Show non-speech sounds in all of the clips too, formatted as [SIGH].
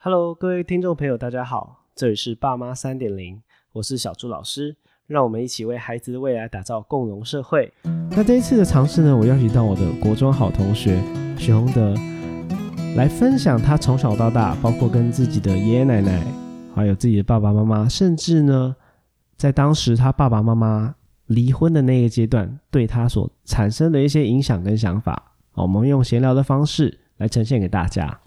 Hello，各位听众朋友，大家好，这里是爸妈三点零，我是小朱老师，让我们一起为孩子的未来打造共融社会。那这一次的尝试呢，我邀请到我的国中好同学许宏德来分享他从小到大，包括跟自己的爷爷奶奶，还有自己的爸爸妈妈，甚至呢，在当时他爸爸妈妈离婚的那个阶段，对他所产生的一些影响跟想法。我们用闲聊的方式来呈现给大家。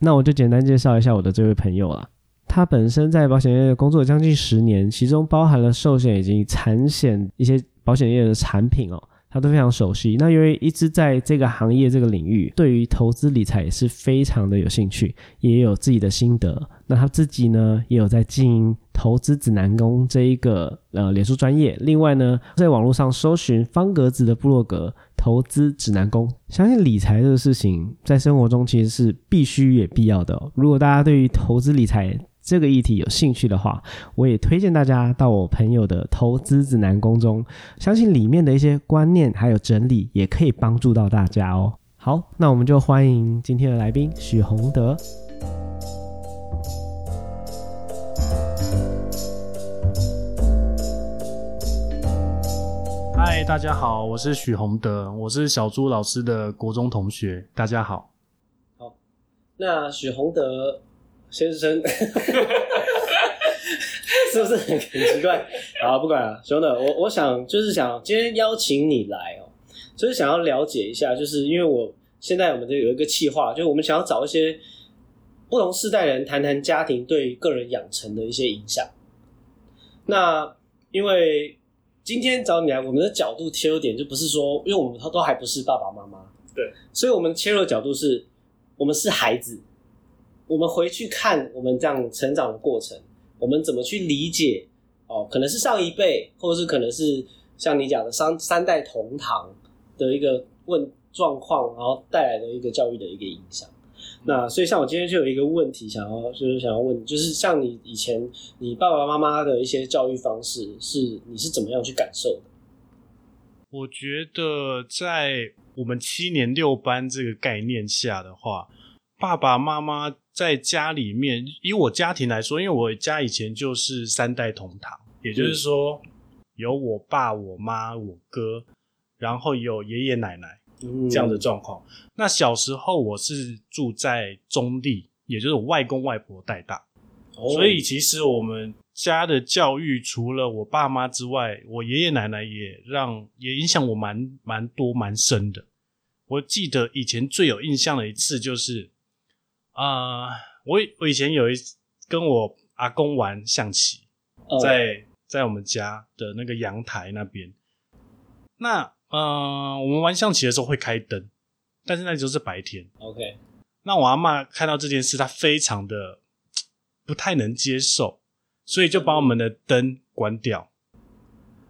那我就简单介绍一下我的这位朋友了。他本身在保险业工作将近十年，其中包含了寿险以及产险一些保险业的产品哦，他都非常熟悉。那由于一直在这个行业这个领域，对于投资理财也是非常的有兴趣，也有自己的心得。那他自己呢，也有在经营投资指南宫这一个呃脸书专业。另外呢，在网络上搜寻方格子的部落格。投资指南宫，相信理财这个事情在生活中其实是必须也必要的。如果大家对于投资理财这个议题有兴趣的话，我也推荐大家到我朋友的投资指南宫中，相信里面的一些观念还有整理也可以帮助到大家哦。好，那我们就欢迎今天的来宾许宏德。大家好，我是许宏德，我是小朱老师的国中同学。大家好，好那许宏德先生 [LAUGHS] 是不是很奇怪？好，不管了，许宏德，我我想就是想今天邀请你来哦，就是想要了解一下，就是因为我现在我们这有一个计划，就是我们想要找一些不同世代人谈谈家庭对个人养成的一些影响。那因为今天找你来，我们的角度切入点就不是说，因为我们都还不是爸爸妈妈，对，所以我们切入的角度是，我们是孩子，我们回去看我们这样成长的过程，我们怎么去理解哦，可能是上一辈，或者是可能是像你讲的三三代同堂的一个问状况，然后带来的一个教育的一个影响。那所以像我今天就有一个问题想要，就是想要问，就是像你以前你爸爸妈妈的一些教育方式，是你是怎么样去感受的？我觉得在我们七年六班这个概念下的话，爸爸妈妈在家里面，以我家庭来说，因为我家以前就是三代同堂，也就是说有我爸、我妈、我哥，然后有爷爷奶奶。这样的状况。那小时候我是住在中立，也就是我外公外婆带大，所以其实我们家的教育除了我爸妈之外，我爷爷奶奶也让也影响我蛮蛮多蛮深的。我记得以前最有印象的一次就是，啊，我我以前有一跟我阿公玩象棋，在在我们家的那个阳台那边，那。嗯，我们玩象棋的时候会开灯，但是那时候是白天。OK，那我阿妈看到这件事，她非常的不太能接受，所以就把我们的灯关掉。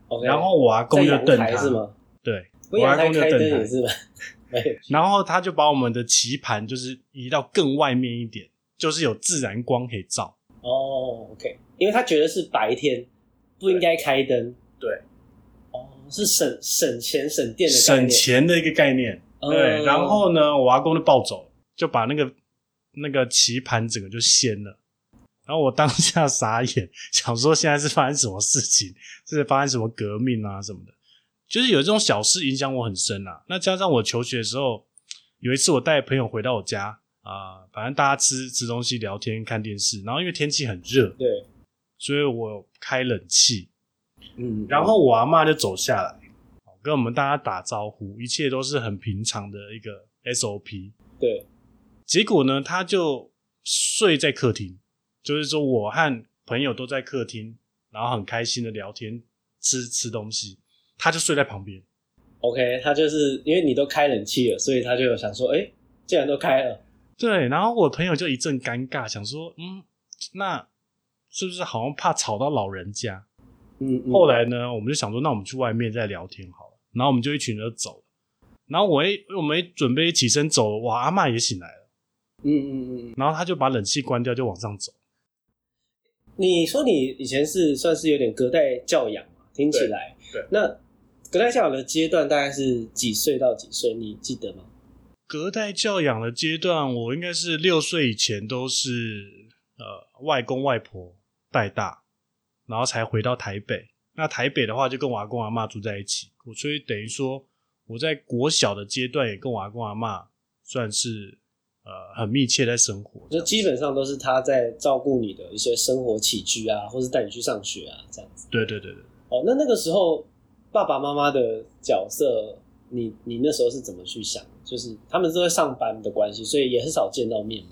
OK，然后我阿公就瞪他，是吗？对，我阿公就瞪他，是吧？然后他就把我们的棋盘就是移到更外面一点，就是有自然光可以照。哦，OK，因为他觉得是白天不应该开灯。对。是省省钱省电的省钱的一个概念，对。然后呢，我阿公就暴走，就把那个那个棋盘整个就掀了。然后我当下傻眼，想说现在是发生什么事情？是发生什么革命啊什么的？就是有这种小事影响我很深啊。那加上我求学的时候，有一次我带朋友回到我家啊，反正大家吃吃东西、聊天、看电视。然后因为天气很热，对，所以我开冷气。嗯，然后我阿妈就走下来，跟我们大家打招呼，一切都是很平常的一个 SOP。对，结果呢，他就睡在客厅，就是说我和朋友都在客厅，然后很开心的聊天、吃吃东西，他就睡在旁边。OK，他就是因为你都开冷气了，所以他就想说，哎，既然都开了，对。然后我朋友就一阵尴尬，想说，嗯，那是不是好像怕吵到老人家？嗯，后来呢，我们就想说，那我们去外面再聊天好了。然后我们就一群人走了。然后我一我们准备起身走，哇，阿妈也醒来了。嗯嗯嗯。然后他就把冷气关掉，就往上走。你说你以前是算是有点隔代教养嘛？听起来。对。那隔代教养的阶段大概是几岁到几岁？你记得吗？隔代教养的阶段，我应该是六岁以前都是呃外公外婆带大，然后才回到台北。那台北的话，就跟我阿公阿妈住在一起，我所以等于说我在国小的阶段也跟我阿公阿妈算是呃很密切在生活。就基本上都是他在照顾你的一些生活起居啊，或是带你去上学啊，这样子。对对对对。哦，那那个时候爸爸妈妈的角色，你你那时候是怎么去想？就是他们是在上班的关系，所以也很少见到面嘛。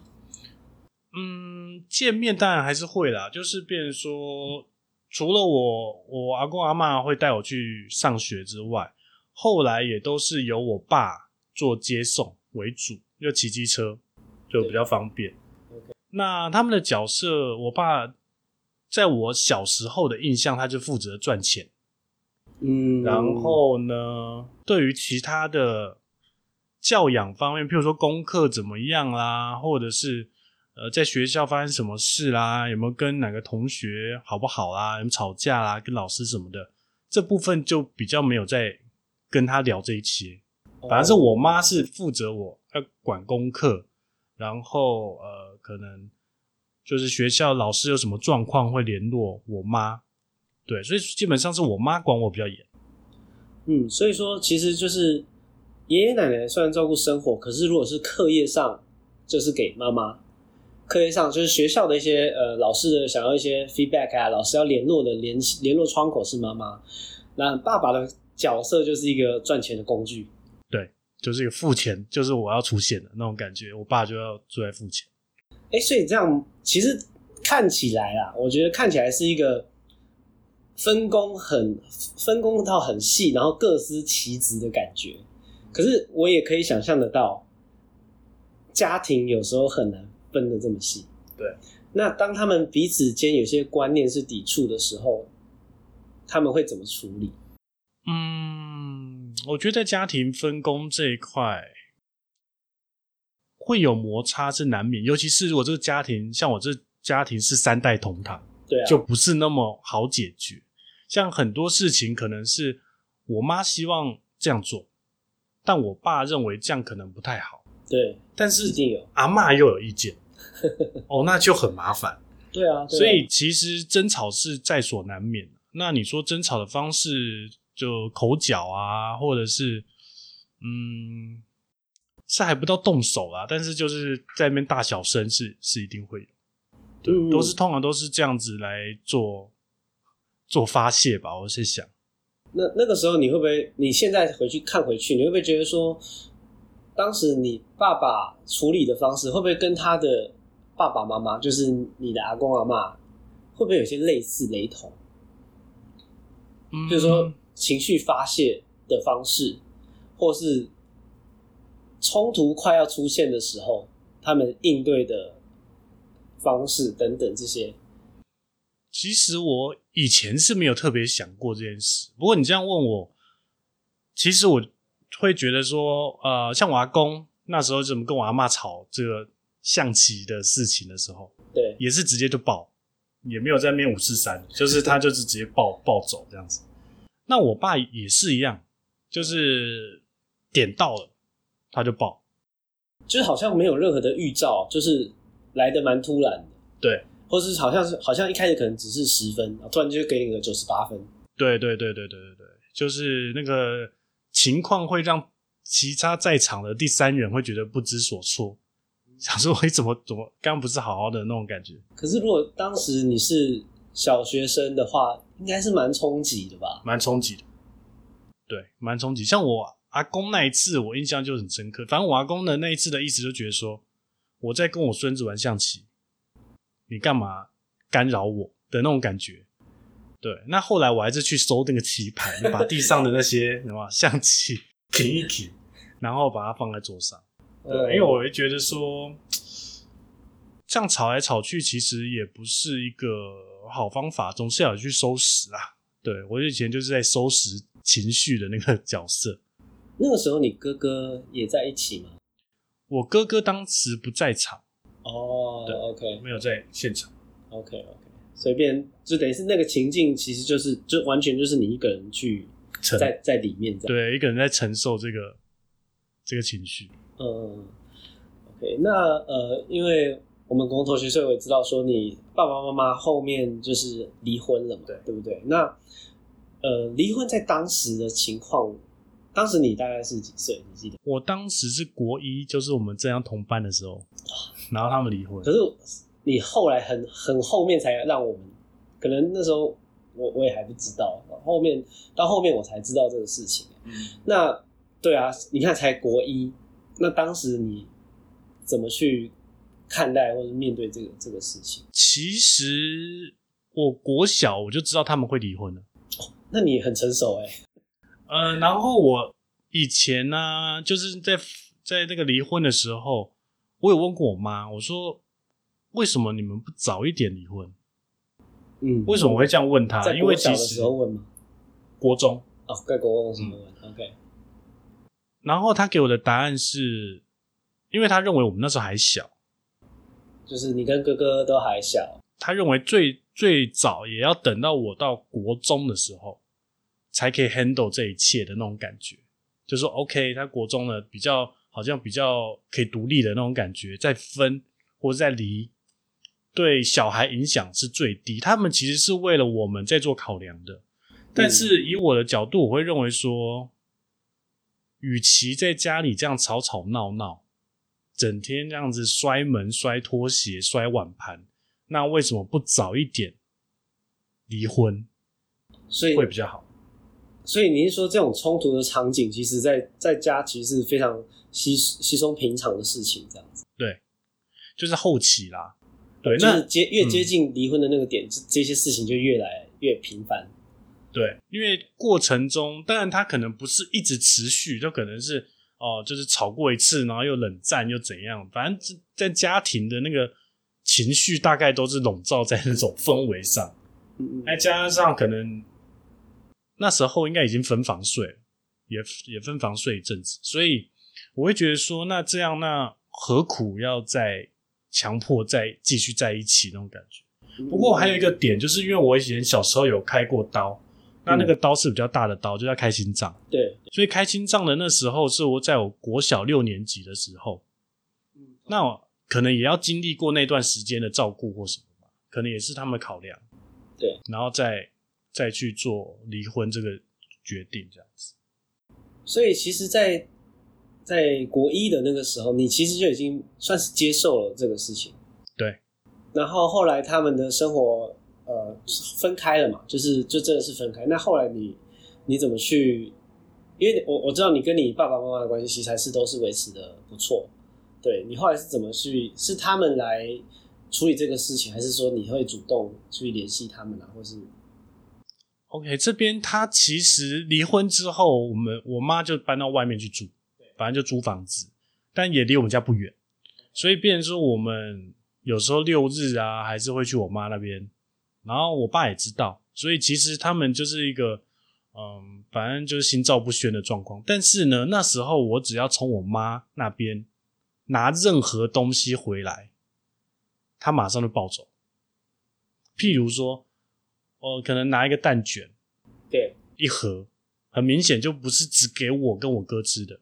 嗯，见面当然还是会啦，就是变成说，除了我我阿公阿妈会带我去上学之外，后来也都是由我爸做接送为主，就骑机车就比较方便。那他们的角色，我爸在我小时候的印象，他就负责赚钱。嗯，然后呢，对于其他的。教养方面，譬如说功课怎么样啦，或者是呃，在学校发生什么事啦，有没有跟哪个同学好不好啦，有没有吵架啦，跟老师什么的，这部分就比较没有在跟他聊这一些。反正是我妈是负责我要管功课，然后呃，可能就是学校老师有什么状况会联络我妈，对，所以基本上是我妈管我比较严。嗯，所以说其实就是。爷爷奶奶虽然照顾生活，可是如果是课业上，就是给妈妈。课业上就是学校的一些呃老师的想要一些 feedback 啊，老师要联络的联联络窗口是妈妈。那爸爸的角色就是一个赚钱的工具。对，就是一个付钱，就是我要出现的那种感觉。我爸就要出来付钱。哎，所以这样其实看起来啊，我觉得看起来是一个分工很分工到很细，然后各司其职的感觉。可是我也可以想象得到，家庭有时候很难分的这么细。对，那当他们彼此间有些观念是抵触的时候，他们会怎么处理？嗯，我觉得在家庭分工这一块会有摩擦是难免，尤其是如果这个家庭像我这家庭是三代同堂，对，就不是那么好解决。像很多事情，可能是我妈希望这样做。但我爸认为这样可能不太好，对，但是一定有阿妈又有意见，[LAUGHS] 哦，那就很麻烦。对啊，所以其实争吵是在所难免。那你说争吵的方式就口角啊，或者是嗯，是还不到动手啊，但是就是在那边大小声是是一定会有，对，都是通常都是这样子来做做发泄吧，我是想。那那个时候你会不会？你现在回去看回去，你会不会觉得说，当时你爸爸处理的方式，会不会跟他的爸爸妈妈，就是你的阿公阿妈，会不会有些类似雷同？就是说情绪发泄的方式，或是冲突快要出现的时候，他们应对的方式等等这些。其实我以前是没有特别想过这件事，不过你这样问我，其实我会觉得说，呃，像我阿公那时候怎么跟我阿妈吵这个象棋的事情的时候，对，也是直接就爆，也没有在面五四三，就是他就是直接爆爆走这样子。那我爸也是一样，就是点到了他就爆，就是好像没有任何的预兆，就是来的蛮突然的，对。或是好像是好像一开始可能只是十分，突然就给你个九十八分。对对对对对对对，就是那个情况会让其他在场的第三人会觉得不知所措，想说你怎么怎么刚刚不是好好的那种感觉。可是如果当时你是小学生的话，应该是蛮冲击的吧？蛮冲击的，对，蛮冲击。像我阿公那一次，我印象就很深刻。反正我阿公的那一次的意思就觉得说，我在跟我孙子玩象棋。你干嘛干扰我的那种感觉？对，那后来我还是去收那个棋盘，把地上的那些 [LAUGHS] 什么象棋 [LAUGHS] 停一停，然后把它放在桌上。对，因为我会觉得说，这样吵来吵去，其实也不是一个好方法，总是要去收拾啊。对我以前就是在收拾情绪的那个角色。那个时候你哥哥也在一起吗？我哥哥当时不在场。哦，对，OK，没有在现场，OK，OK，随便就等于是那个情境，其实就是就完全就是你一个人去在在里面，对，一个人在承受这个这个情绪。嗯，OK，那呃，因为我们共同同学，所以我也知道说你爸爸妈妈后面就是离婚了嘛，对对不对？那呃，离婚在当时的情况，当时你大概是几岁？你记得？我当时是国一，就是我们这样同班的时候，然后他们离婚可。是你后来很很后面才让我们，可能那时候我我也还不知道，后面到后面我才知道这个事情。嗯那对啊，你看才国一，那当时你怎么去看待或者面对这个这个事情？其实我国小我就知道他们会离婚了。那你很成熟哎、呃，然后我以前呢、就是在在那个离婚的时候，我有问过我妈，我说为什么你们不早一点离婚？嗯，为什么我会这样问他？在因为国小的其实时候问吗？国中，哦，在国中的时候问、o k 然后他给我的答案是，因为他认为我们那时候还小，就是你跟哥哥都还小，他认为最最早也要等到我到国中的时候，才可以 handle 这一切的那种感觉。就说 OK，他国中呢比较好像比较可以独立的那种感觉，再分或者再离，对小孩影响是最低。他们其实是为了我们在做考量的，但是以我的角度，我会认为说，与其在家里这样吵吵闹闹，整天这样子摔门、摔拖鞋、摔碗盘，那为什么不早一点离婚所以会比较好？所以你是说这种冲突的场景，其实在在家其实是非常稀稀松平常的事情，这样子。对，就是后期啦。对，就那是接越嗯接近离婚的那个点，这、这些事情就越来越频繁。对，因为过程中，当然他可能不是一直持续，就可能是哦、就是吵过一次，然后又冷战又怎样，反正这在家庭的那个情绪大概都是笼罩在那种氛围上，嗯再加上可能那时候应该已经分房睡了，也也分房睡一阵子，所以我会觉得说，那这样那何苦要再强迫再继续在一起那种感觉。嗯不过还有一个点，就是因为我以前小时候有开过刀，那那个刀是比较大的刀，就叫开心脏。对，所以开心脏的那时候是我在我国小六年级的时候，那我可能也要经历过那段时间的照顾或什么吧，可能也是他们考量，对，然后再再去做离婚这个决定，这样子。所以其实在，在国一的那个时候，你其实就已经算是接受了这个事情。对。然后后来他们的生活呃分开了嘛，就是就真的是分开。那后来你你怎么去？因为我我知道你跟你爸爸妈妈的关系其实还是都是维持的不错。对你后来是怎么去？是他们来处理这个事情，还是说你会主动去联系他们啊，或是 OK，这边他其实离婚之后，我们我妈就搬到外面去住，反正就租房子，但也离我们家不远，所以变成说我们有时候六日啊，还是会去我妈那边，然后我爸也知道，所以其实他们就是一个嗯，反正就是心照不宣的状况。但是呢，那时候我只要从我妈那边拿任何东西回来，他马上就抱走。譬如说，我可能拿一个蛋卷对一盒，很明显就不是只给我跟我哥吃的，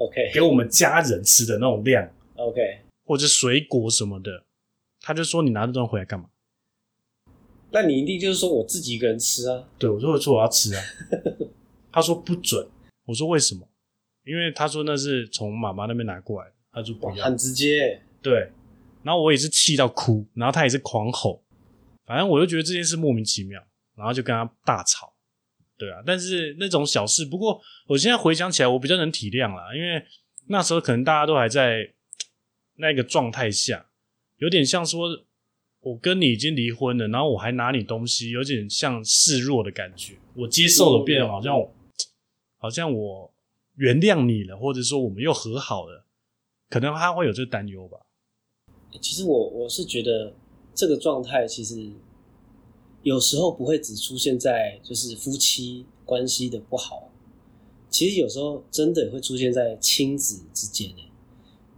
OK 给我们家人吃的那种量，OK。或者水果什么的，他就说你拿这东西回来干嘛？那你一定就是说我自己一个人吃啊？对我说我说我要吃啊，[LAUGHS] 他说不准，我说为什么？因为他说那是从妈妈那边拿过来的，他说不很。直接。对，然后我也是气到哭，然后他也是狂吼，反正我就觉得这件事莫名其妙，然后就跟他大吵。对啊，但是那种小事，不过我现在回想起来，我比较能体谅啦，因为那时候可能大家都还在那个状态下，有点像说我跟你已经离婚了，然后我还拿你东西，有点像示弱的感觉。我接受了，变得好像好像我原谅你了，或者说我们又和好了，可能他会有这担忧吧。其实我我是觉得这个状态其实有时候不会只出现在就是夫妻关系的不好，其实有时候真的会出现在亲子之间诶。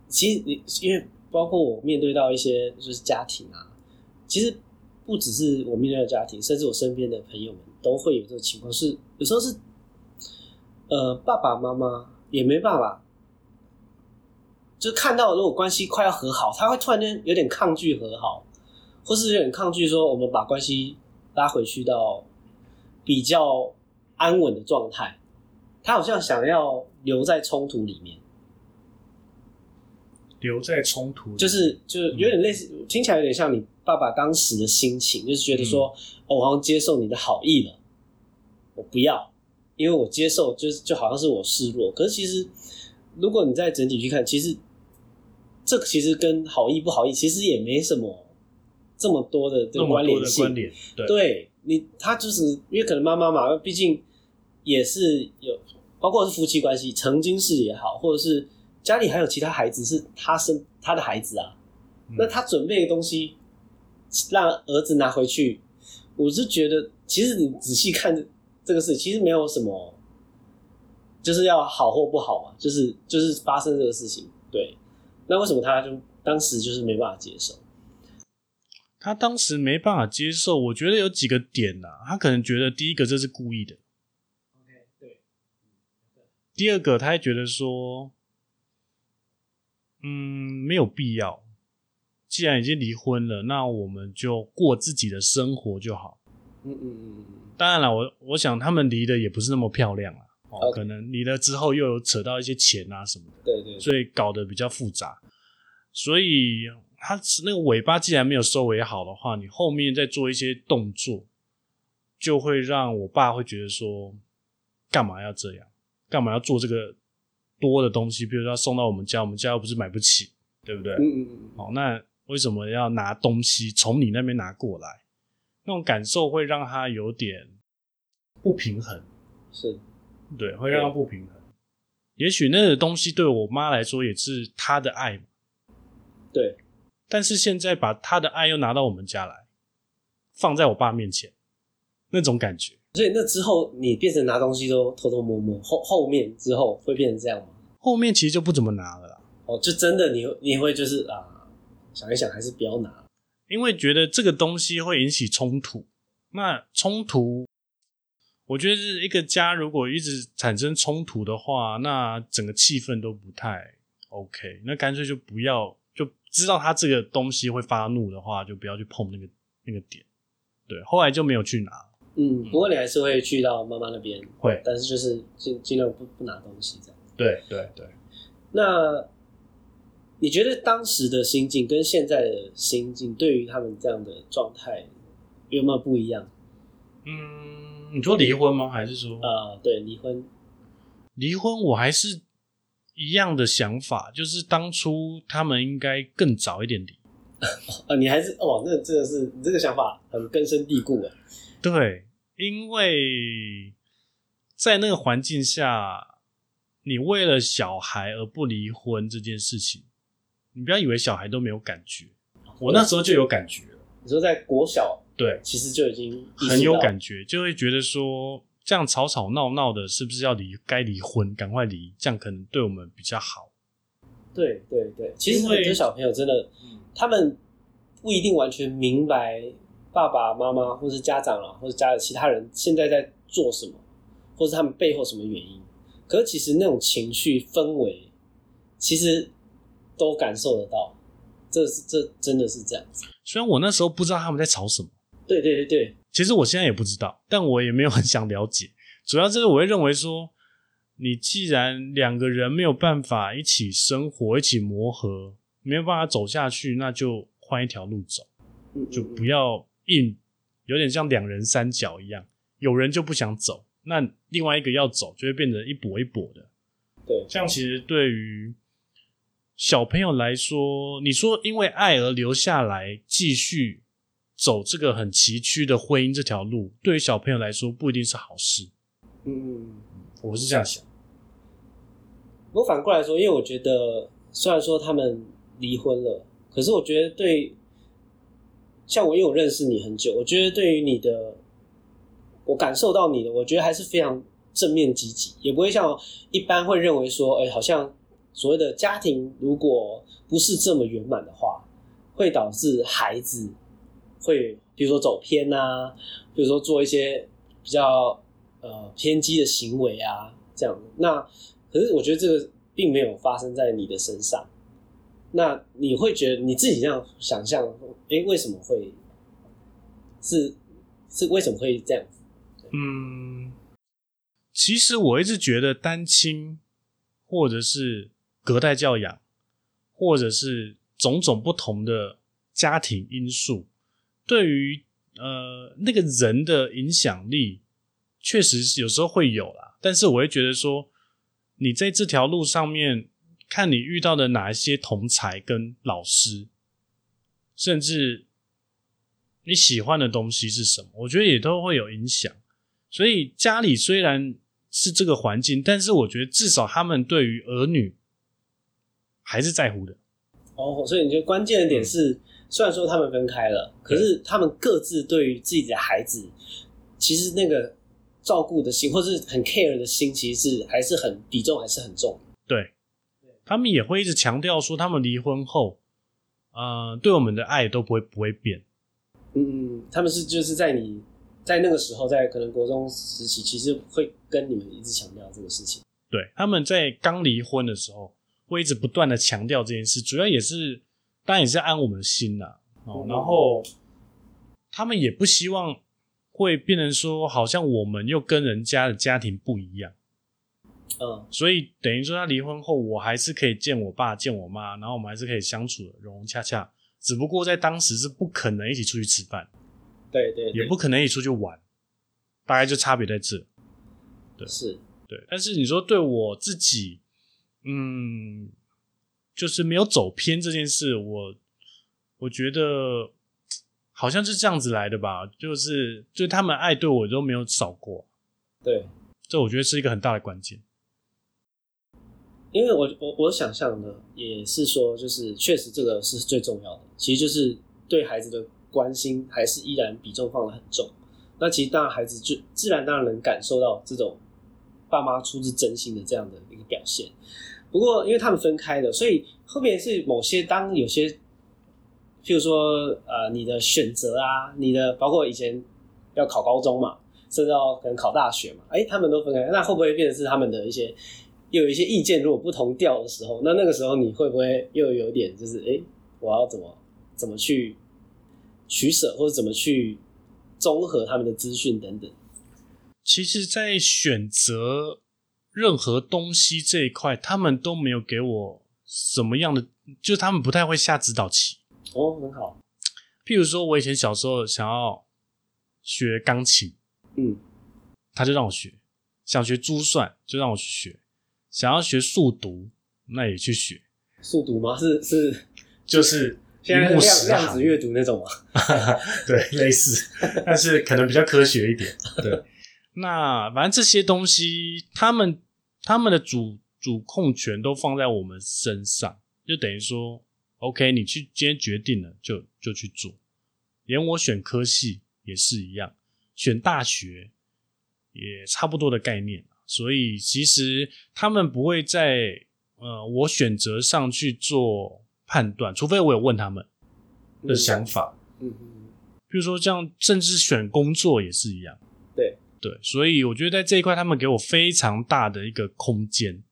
其实你因为包括我面对到一些就是家庭啊，其实不只是我面对的家庭，甚至我身边的朋友们都会有这个情况，是有时候是呃爸爸妈妈也没办法就看到如果关系快要和好，他会突然间有点抗拒和好，或是有点抗拒说我们把关系拉回去到比较安稳的状态。他好像想要留在冲突里面，留在冲突里，就是就是有点类似，听起来有点像你爸爸当时的心情，就是觉得说，哦，我好像接受你的好意了，我不要，因为我接受就是就好像是我示弱。可是其实，如果你再整体去看，其实这其实跟好意不好意其实也没什么这么多的这个关联性。关联，对，对你他就是因为可能妈妈嘛，毕竟也是有，包括是夫妻关系，曾经是也好，或者是家里还有其他孩子是他生他的孩子啊，那他准备的东西让儿子拿回去，我是觉得其实你仔细看这这个事，其实没有什么，就是要好或不好嘛，就是就是发生这个事情，对，那为什么他就当时就是没办法接受？他当时没办法接受，我觉得有几个点呐、他可能觉得第一个这是故意的，OK，对，第二个他还觉得说，嗯，没有必要，既然已经离婚了，那我们就过自己的生活就好。嗯嗯嗯嗯当然了，我我想他们离的也不是那么漂亮啊，哦可能离了之后又有扯到一些钱啊什么的，对对，所以搞得比较复杂。所以他那个尾巴既然没有收尾好的话，你后面再做一些动作，就会让我爸会觉得说，干嘛要这样？干嘛要做这个多的东西？比如说要送到我们家，我们家又不是买不起，对不对？嗯嗯嗯，好，那为什么要拿东西从你那边拿过来？那种感受会让他有点不平衡，是，对，会让他不平衡。也许那个东西对我妈来说也是她的爱嘛，对，但是现在把他的爱又拿到我们家来，放在我爸面前，那种感觉，所以那之后你变成拿东西都偷偷摸摸，后后面之后会变成这样吗？后面其实就不怎么拿了啦，哦，就真的你你会就是啊，想一想还是不要拿。因为觉得这个东西会引起冲突。那冲突，我觉得是一个家如果一直产生冲突的话，那整个气氛都不太 OK。那干脆就不要，就知道他这个东西会发怒的话，就不要去碰那个那个点。对，后来就没有去拿。嗯，不过你还是会去到妈妈那边，会但是就是尽尽量不不拿东西这样。对对对，那你觉得当时的心境跟现在的心境，对于他们这样的状态有没有不一样？嗯，你说离婚吗？还是说啊、对，离婚，离婚？我还是一样的想法，就是当初他们应该更早一点离。啊，[LAUGHS] 你还是哦，那真的是你这个想法很根深蒂固啊。对，因为在那个环境下，你为了小孩而不离婚这件事情，你不要以为小孩都没有感觉，我那时候就有感觉了，你说在国小对，其实就已经很有感觉，就会觉得说这样吵吵闹闹的，是不是要离？该离婚，赶快离，这样可能对我们比较好。对对对，其实很多小朋友真的，他们不一定完全明白爸爸妈妈或是家长啊，或者家的其他人现在在做什么，或是他们背后什么原因。可是其实那种情绪氛围，其实都感受得到，这是这真的是这样子。虽然我那时候不知道他们在吵什么，对对对对，其实我现在也不知道，但我也没有很想了解。[LAUGHS] 主要就是我会认为说，你既然两个人没有办法一起生活、一起磨合，没有办法走下去，那就换一条路走，嗯，就嗯不要硬，有点像两人三角一样，有人就不想走，那另外一个要走，就会变成一跛一跛的。对这样其实对于小朋友来说，你说因为爱而留下来继续走这个很崎岖的婚姻这条路，对于小朋友来说不一定是好事。嗯嗯。我是这样想。我反过来说，因为我觉得，虽然说他们离婚了，可是我觉得对，像我因为我认识你很久，我觉得对于你的，我感受到你的，我觉得还是非常正面积极，也不会像一般会认为说，哎、好像所谓的家庭如果不是这么圆满的话，会导致孩子会，比如说走偏啊，比如说做一些比较呃偏激的行为啊，这样。那可是我觉得这个并没有发生在你的身上，那你会觉得你自己这样想象，哎，为什么会是是为什么会这样子？嗯，其实我一直觉得单亲，或者是隔代教养，或者是种种不同的家庭因素，对于呃那个人的影响力，确实有时候会有啦。但是我会觉得说，你在这条路上面，看你遇到的哪一些同才跟老师，甚至你喜欢的东西是什么，我觉得也都会有影响。所以家里虽然是这个环境，但是我觉得至少他们对于儿女还是在乎的。哦，所以你觉得关键的点是，虽然说他们分开了，可是他们各自对于自己的孩子，其实那个照顾的心，或是很 care 的心，其实是还是很比重还是很重。对，他们也会一直强调说，他们离婚后，呃，对我们的爱都不会不会变。嗯嗯，他们是就是在你。在那个时候，在可能国中时期，其实会跟你们一直强调这个事情。对，他们在刚离婚的时候，会一直不断的强调这件事，主要也是，当然也是安我们的心呐。哦，然后他们也不希望会变成说，好像我们又跟人家的家庭不一样。嗯，所以等于说，他离婚后，我还是可以见我爸、见我妈，然后我们还是可以相处的融融洽洽。只不过在当时是不可能一起出去吃饭。对对，也不可能一起出去玩，大概就差别在这。对，是，对。但是你说对我自己，嗯，就是没有走偏这件事，我我觉得好像是这样子来的吧。就是，就他们爱对我都没有少过。对，这我觉得是一个很大的关键。因为我我我想象的也是说，就是确实这个是最重要的，其实就是对孩子的。关心还是依然比重放得很重，那其实当然孩子就自然当然能感受到这种爸妈出自真心的这样的一个表现。不过因为他们分开的，所以后面是某些当有些，譬如说呃你的选择啊，你的包括以前要考高中嘛，甚至要可能考大学嘛，哎他们都分开，那会不会变成是他们的一些又有一些意见如果不同调的时候，那那个时候你会不会又有点就是哎我要怎么怎么去？取舍或者怎么去综合他们的资讯等等。其实，在选择任何东西这一块，他们都没有给我什么样的，就他们不太会下指导棋。哦，很好。譬如说，我以前小时候想要学钢琴，嗯，他就让我学；想学珠算，就让我去学；想要学速读，那也去学。速读吗？是是，就是。现在量量子阅读那种吗？[LAUGHS] 对，类似，但是可能比较科学一点。对，那反正这些东西，他们他们的主主控权都放在我们身上，就等于说，OK，你去今天决定了，就就去做。连我选科系也是一样，选大学也差不多的概念。所以其实他们不会在呃我选择上去做。判断，除非我有问他们的想法，嗯嗯，比如说这样，甚至选工作也是一样，对，所以我觉得在这一块，他们给我非常大的一个空间。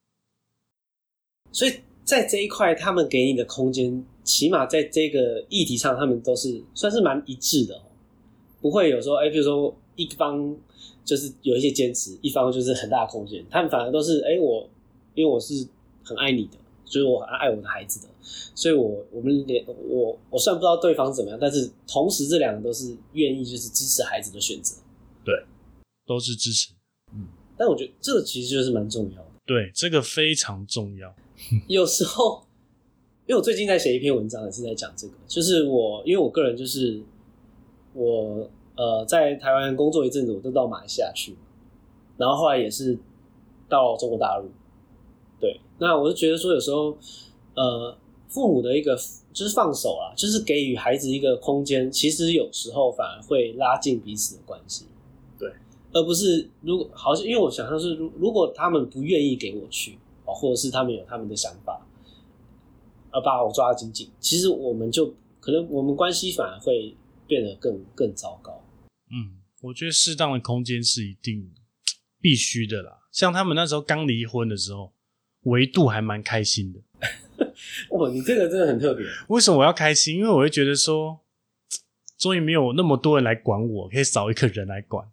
所以在这一块，他们给你的空间，起码在这个议题上，他们都是算是蛮一致的，不会有说，哎，比如说一方就是有一些坚持，一方就是很大空间，他们反而都是，哎，我因为我是很爱你的。所以我很爱我的孩子的，所以我我们连我我虽然不知道对方怎么样，但是同时这两个都是愿意就是支持孩子的选择，都是支持，嗯，但我觉得这个其实就是蛮重要的，对，这个非常重要。[LAUGHS] 有时候，因为我最近在写一篇文章，也是在讲这个，就是我因为我个人就是我呃在台湾工作一阵子，我都到马来西亚去，然后后来也是到中国大陆。对，那我就觉得说，有时候，呃，父母的一个就是放手啦，就是给予孩子一个空间，其实有时候反而会拉近彼此的关系。对，而不是如果好像，因为我想象是，如如果他们不愿意给我去，哦，或者是他们有他们的想法，而把我抓得紧紧，其实我们就可能我们关系反而会变得更更糟糕。嗯，我觉得适当的空间是一定必须的啦。像他们那时候刚离婚的时候。维度还蛮开心的，[LAUGHS] 哇，你这个真的很特别。为什么我要开心？因为我会觉得说，终于没有那么多人来管我，可以少一个人来管。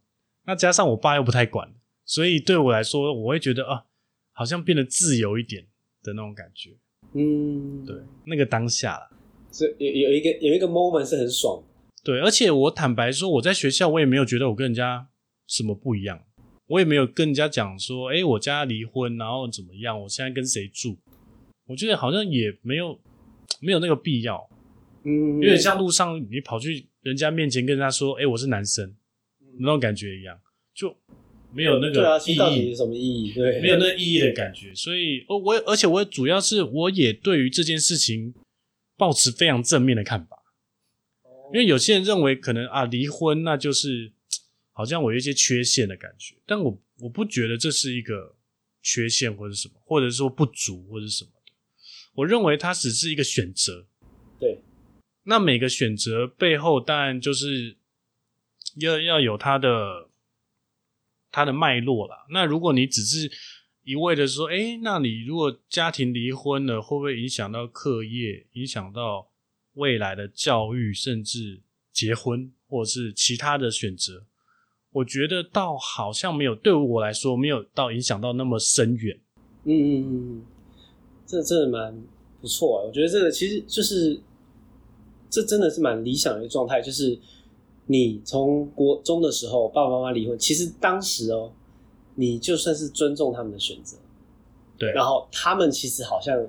那加上我爸又不太管，所以对我来说，我会觉得啊，好像变得自由一点的那种感觉。嗯，对，那个当下啦，是有有一个有一个 moment 是很爽。对，而且我坦白说，我在学校我也没有觉得我跟人家什么不一样，我也没有跟人家讲说，哎，我家离婚，然后怎么样，我现在跟谁住，我觉得好像也没有没有那个必要，嗯，有点像路上你跑去人家面前跟人家说，哎，我是男生，那种感觉一样，就没有那个意义是，什么意义？对，没有那个意义的感觉，所以，哦，我而且我主要是我也对于这件事情抱持非常正面的看法。因为有些人认为可能啊离婚那就是好像我有一些缺陷的感觉，但我我不觉得这是一个缺陷或者什么，或者说不足或者什么的。我认为它只是一个选择。对，那每个选择背后当然就是要要有它的它的脉络啦。那如果你只是一味的说，哎，那你如果家庭离婚了，会不会影响到课业，影响到未来的教育，甚至结婚或者是其他的选择？我觉得倒好像没有，对我来说没有到影响到那么深远。嗯嗯嗯嗯，这真的蛮不错啊！我觉得这个其实就是，这真的是蛮理想的一个状态，就是你从国中的时候，爸爸妈妈离婚，其实当时哦，你就算是尊重他们的选择，对，然后他们其实好像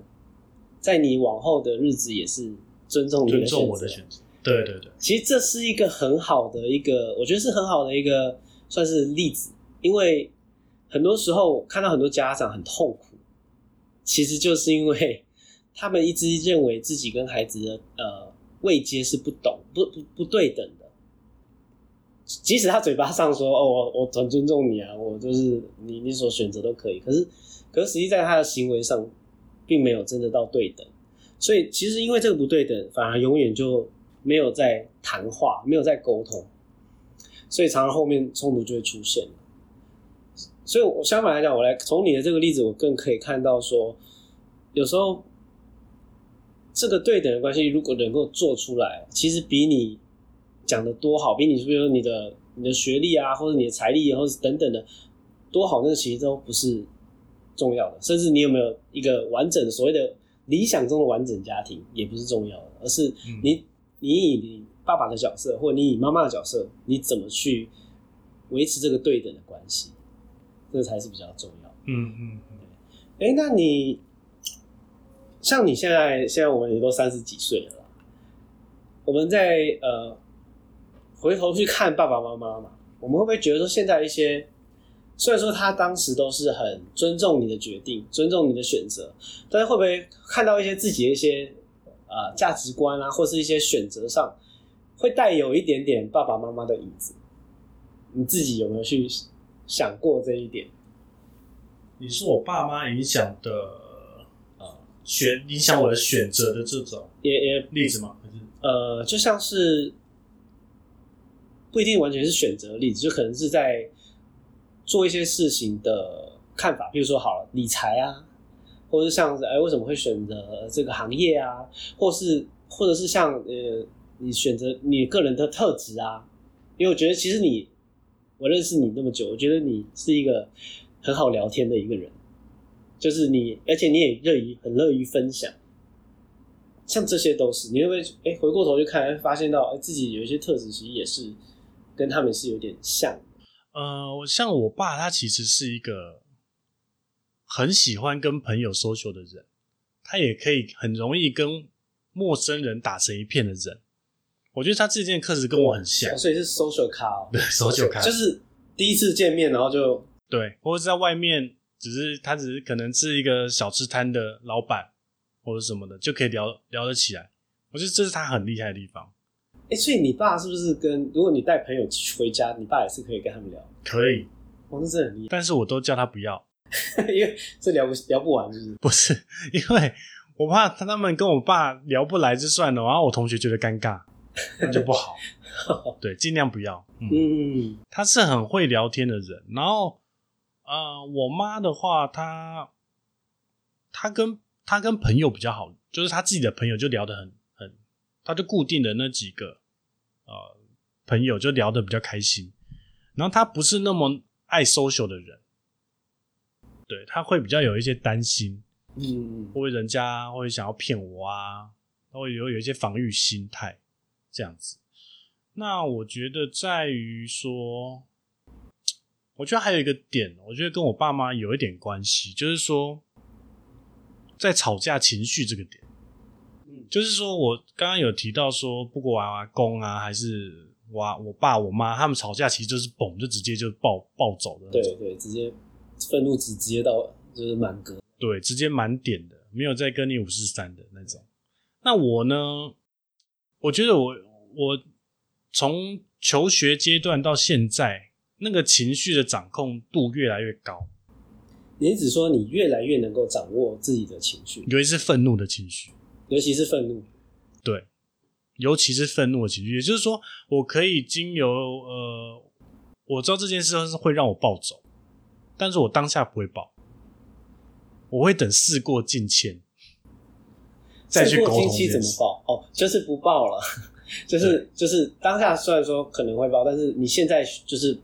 在你往后的日子也是尊重你的选择，尊重我的选择。对对对，其实这是一个很好的一个，我觉得是很好的一个算是例子，因为很多时候看到很多家长很痛苦，其实就是因为 [LAUGHS] 他们一直认为自己跟孩子的呃位阶是不懂、不不不对等的。即使他嘴巴上说哦，我我很尊重你啊，我就是你你所选择都可以，可是可是实际在他的行为上，并没有真的到对等。所以其实因为这个不对等，反而永远就没有在谈话，没有在沟通，所以常常后面冲突就会出现。所以我相反来讲，我来从你的这个例子，我更可以看到说，有时候这个对等的关系如果能够做出来，其实比你讲的多好，比你比如说你的你的学历啊，或者你的财力，或者等等的多好，那其实都不是重要的，甚至你有没有一个完整的所谓的理想中的完整家庭也不是重要的，而是嗯。你你以你爸爸的角色，或者你以妈妈的角色，你怎么去维持这个对等的关系，这才是比较重要的。嗯嗯嗯，哎，那你像你现在，现在我们也都三十几岁了，我们在呃回头去看爸爸妈妈嘛，我们会不会觉得说现在一些虽然说他当时都是很尊重你的决定，尊重你的选择，但是会不会看到一些自己的一些呃价值观啊，或是一些选择上，会带有一点点爸爸妈妈的影子？你自己有没有去想过这一点？你是我爸妈影响的呃选影响我的选择的这种也也例子吗？还是呃，就像是不一定完全是选择例子，就可能是在做一些事情的看法，比如说好理财啊，或者是像是哎为什么会选择这个行业啊，或是或者是像呃你选择你个人的特质啊，因为我觉得其实你我认识你那么久，我觉得你是一个很好聊天的一个人，就是你，而且你也乐于很乐于分享。像这些都是，你会不会哎、回过头去看，发现到哎、自己有一些特质，其实也是跟他们是有点像。呃，我像我爸，他其实是一个很喜欢跟朋友 social 的人，他也可以很容易跟陌生人打成一片的人。我觉得他这件课是跟我很像，所以是 social 咖哦，对，social 咖就是第一次见面，然后就对，或者在外面，只是他只是可能是一个小吃摊的老板或者什么的，就可以聊聊得起来。我觉得这是他很厉害的地方。哎、所以你爸是不是跟如果你带朋友回家，你爸也是可以跟他们聊？可以，哦，那真的很厉害但是我都叫他不要，[LAUGHS] 因为这聊不聊不完，是不是不是因为我怕他他们跟我爸聊不来就算了，然后我同学觉得尴尬，那就不好。[LAUGHS] 对，尽量不要。嗯，嗯他是很会聊天的人。然后，呃，我妈的话，她她跟她跟朋友比较好就是她自己的朋友就聊得很很，他就固定的那几个呃朋友就聊得比较开心，然后他不是那么爱 social 的人，对他会比较有一些担心，嗯会人家会想要骗我啊，他会有有一些防御心态这样子。那我觉得在于说，我觉得还有一个点，我觉得跟我爸妈有一点关系，就是说，在吵架情绪这个点，嗯就是说我刚刚有提到说，不管娃娃公啊，还是我啊我爸我妈，他们吵架其实就是嘣就直接就暴暴走的对对，直接愤怒值直接到就是满格。对，直接满点的，没有再跟你五四三的那种。那我呢？我觉得我我从求学阶段到现在，那个情绪的掌控度越来越高，你只说你越来越能够掌握自己的情绪，尤其是愤怒的情绪，尤其是愤怒。对，尤其是愤怒的情绪。也就是说，我可以经由呃，我知道这件事是会让我暴走，但是我当下不会暴，我会等事过境迁。再去沟通怎么这件事报？哦，就是不报了，就是就是当下虽然说可能会报，但是你现在就是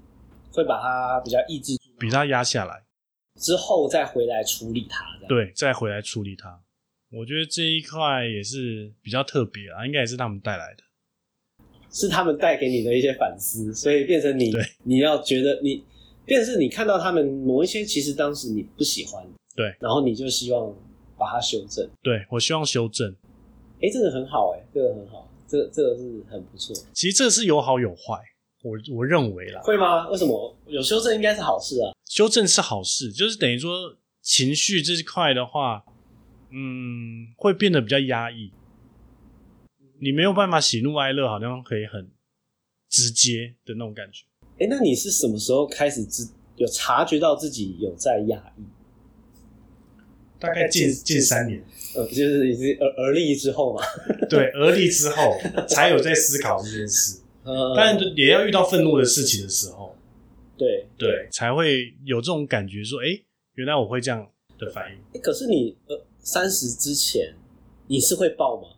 会把它比较抑制住，比它压下来，之后再回来处理它。对，再回来处理它。我觉得这一块也是比较特别啊，应该也是他们带来的。是他们带给你的一些反思，所以变成你对你要觉得你，变成是你看到他们某一些其实当时你不喜欢，对，然后你就希望把它修正。对我希望修正，哎，这个很好，哎，这个很好，这这个是很不错。其实这是有好有坏，我我认为啦，会吗？为什么有修正应该是好事啊？修正是好事，就是等于说情绪这一块的话，嗯，会变得比较压抑，你没有办法喜怒哀乐，好像可以很直接的那种感觉。哎，那你是什么时候开始知有察觉到自己有在压抑？大概近近三年，呃，就是已经而而立之后嘛。[LAUGHS] 对，而立之后才有在思考这件事，呃，[LAUGHS] 但也要遇到愤怒的事情的时候，对，对，才会有这种感觉，说，哎、原来我会这样的反应，诶可是你呃三十之前你是会爆吗？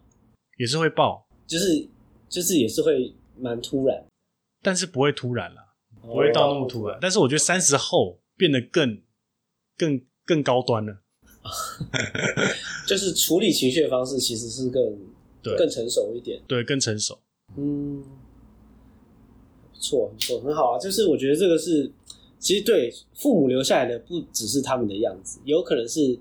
也是会爆，就是就是也是会蛮突然，但是不会突然啦，不会到那么突然。但是我觉得三十后变得更更更高端了，就是处理情绪的方式其实是更 [LAUGHS] 对更成熟一点。对，更成熟。嗯，不错，不错，很好啊。就是我觉得这个是，其实对父母留下来的不只是他们的样子，有可能是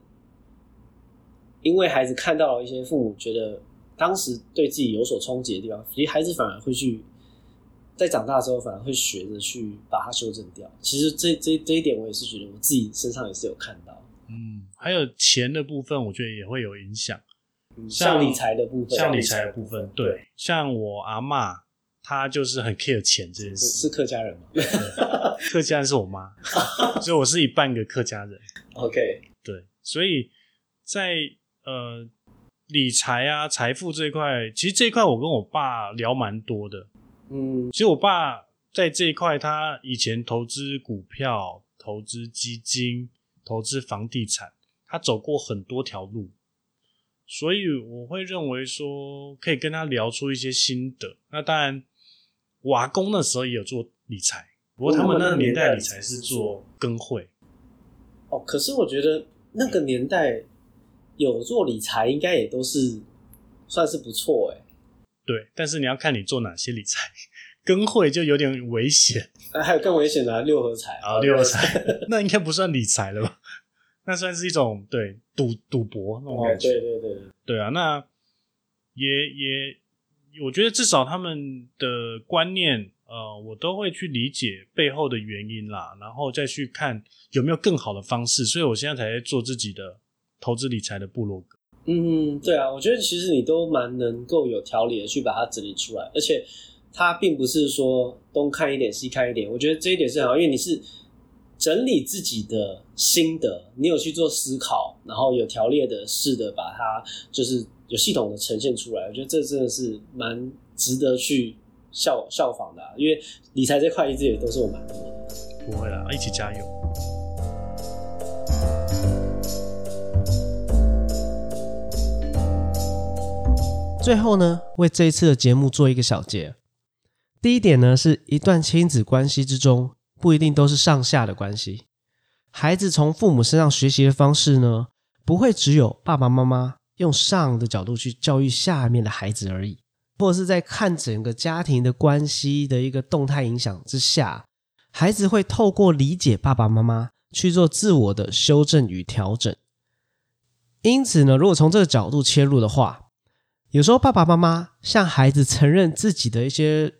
因为孩子看到了一些父母觉得当时对自己有所冲击的地方，其实孩子反而会去在长大之后反而会学着去把它修正掉。其实这这这一点我也是觉得我自己身上也是有看到，嗯，还有钱的部分，我觉得也会有影响。像理财的部分，像理财的部分，对，像我阿妈，她就是很 care 钱这件事。是客家人吗客家人是我妈，[LAUGHS] 所以我是一半个客家人。？OK，对，所以在呃理财啊、财富这一块，其实这一块我跟我爸聊蛮多的。嗯其实我爸在这一块，他以前投资股票、投资基金、投资房地产，他走过很多条路，所以我会认为说可以跟他聊出一些心得。那当然，我阿公那时候也有做理财，不过他们那个年代理财是做跟会，哦，可是我觉得那个年代有做理财，应该也都是算是不错哎。对，但是你要看你做哪些理财，跟会就有点危险啊 [LAUGHS] 还有更危险的啊六合彩啊，六合彩 [LAUGHS] 那应该不算理财了吧？[LAUGHS] 那算是一种对赌赌博那种哦感，觉。对对对对，对啊，那也也，我觉得至少他们的观念，呃，我都会去理解背后的原因啦，然后再去看有没有更好的方式。所以我现在才在做自己的投资理财的部落格。嗯，对啊，我觉得其实你都蛮能够有条理的去把它整理出来，而且它并不是说东看一点西看一点，我觉得这一点是很好，因为你是整理自己的心得，你有去做思考，然后有条列的试的把它就是有系统的呈现出来，我觉得这真的是蛮值得去效效仿的、啊，因为理财这块一直也都是我蛮多的。不会啦，一起加油。最后呢，为这一次的节目做一个小结。第一点呢，是一段亲子关系之中，不一定都是上下的关系。孩子从父母身上学习的方式呢，不会只有爸爸妈妈用上的角度去教育下面的孩子而已，或者是在看整个家庭的关系的一个动态影响之下，孩子会透过理解爸爸妈妈去做自我的修正与调整。因此呢，如果从这个角度切入的话，有时候爸爸妈妈向孩子承认自己的一些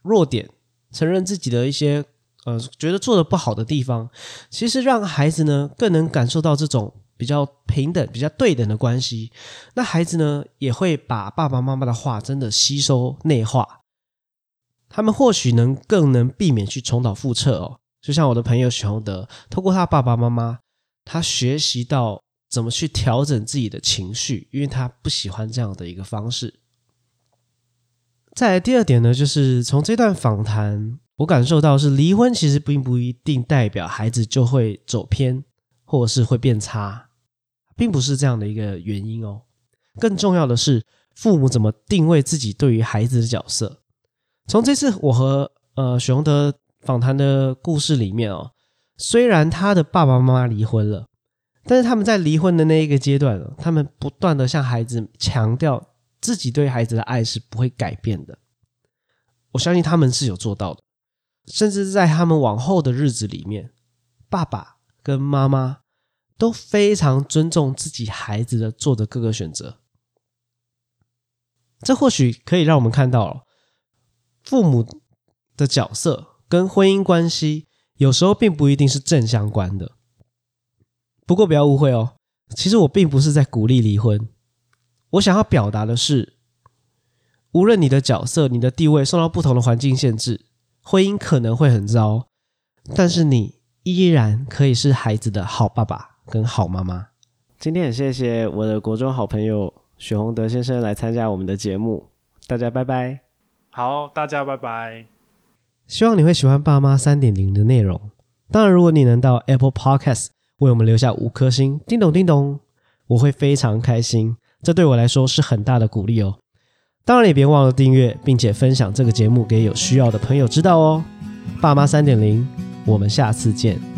弱点，承认自己的一些呃觉得做的不好的地方，其实让孩子呢更能感受到这种比较平等、比较对等的关系。那孩子呢也会把爸爸妈妈的话真的吸收内化，他们或许能更能避免去重蹈覆辙哦。就像我的朋友许宏德，透过他爸爸妈妈，他学习到。怎么去调整自己的情绪？因为他不喜欢这样的一个方式。再来第二点呢，就是从这段访谈，我感受到是离婚其实并不一定代表孩子就会走偏，或者是会变差，并不是这样的一个原因哦。更重要的是，父母怎么定位自己对于孩子的角色。从这次我和呃许宏德访谈的故事里面哦，虽然他的爸爸妈妈离婚了。但是他们在离婚的那一个阶段，他们不断的向孩子强调自己对孩子的爱是不会改变的。我相信他们是有做到的，甚至在他们往后的日子里面，爸爸跟妈妈都非常尊重自己孩子的做的各个选择。这或许可以让我们看到，父母的角色跟婚姻关系有时候并不一定是正相关的。不过不要误会哦，其实我并不是在鼓励离婚。我想要表达的是，无论你的角色、你的地位受到不同的环境限制，婚姻可能会很糟，但是你依然可以是孩子的好爸爸跟好妈妈。今天很谢谢我的国中好朋友许宏德先生来参加我们的节目，大家拜拜。好，大家拜拜。希望你会喜欢爸妈三点零的内容。当然，如果你能到 Apple Podcast。为我们留下五颗星，叮咚叮咚，我会非常开心，这对我来说是很大的鼓励哦。当然也别忘了订阅，并且分享这个节目给有需要的朋友知道哦。爸妈三点零，我们下次见。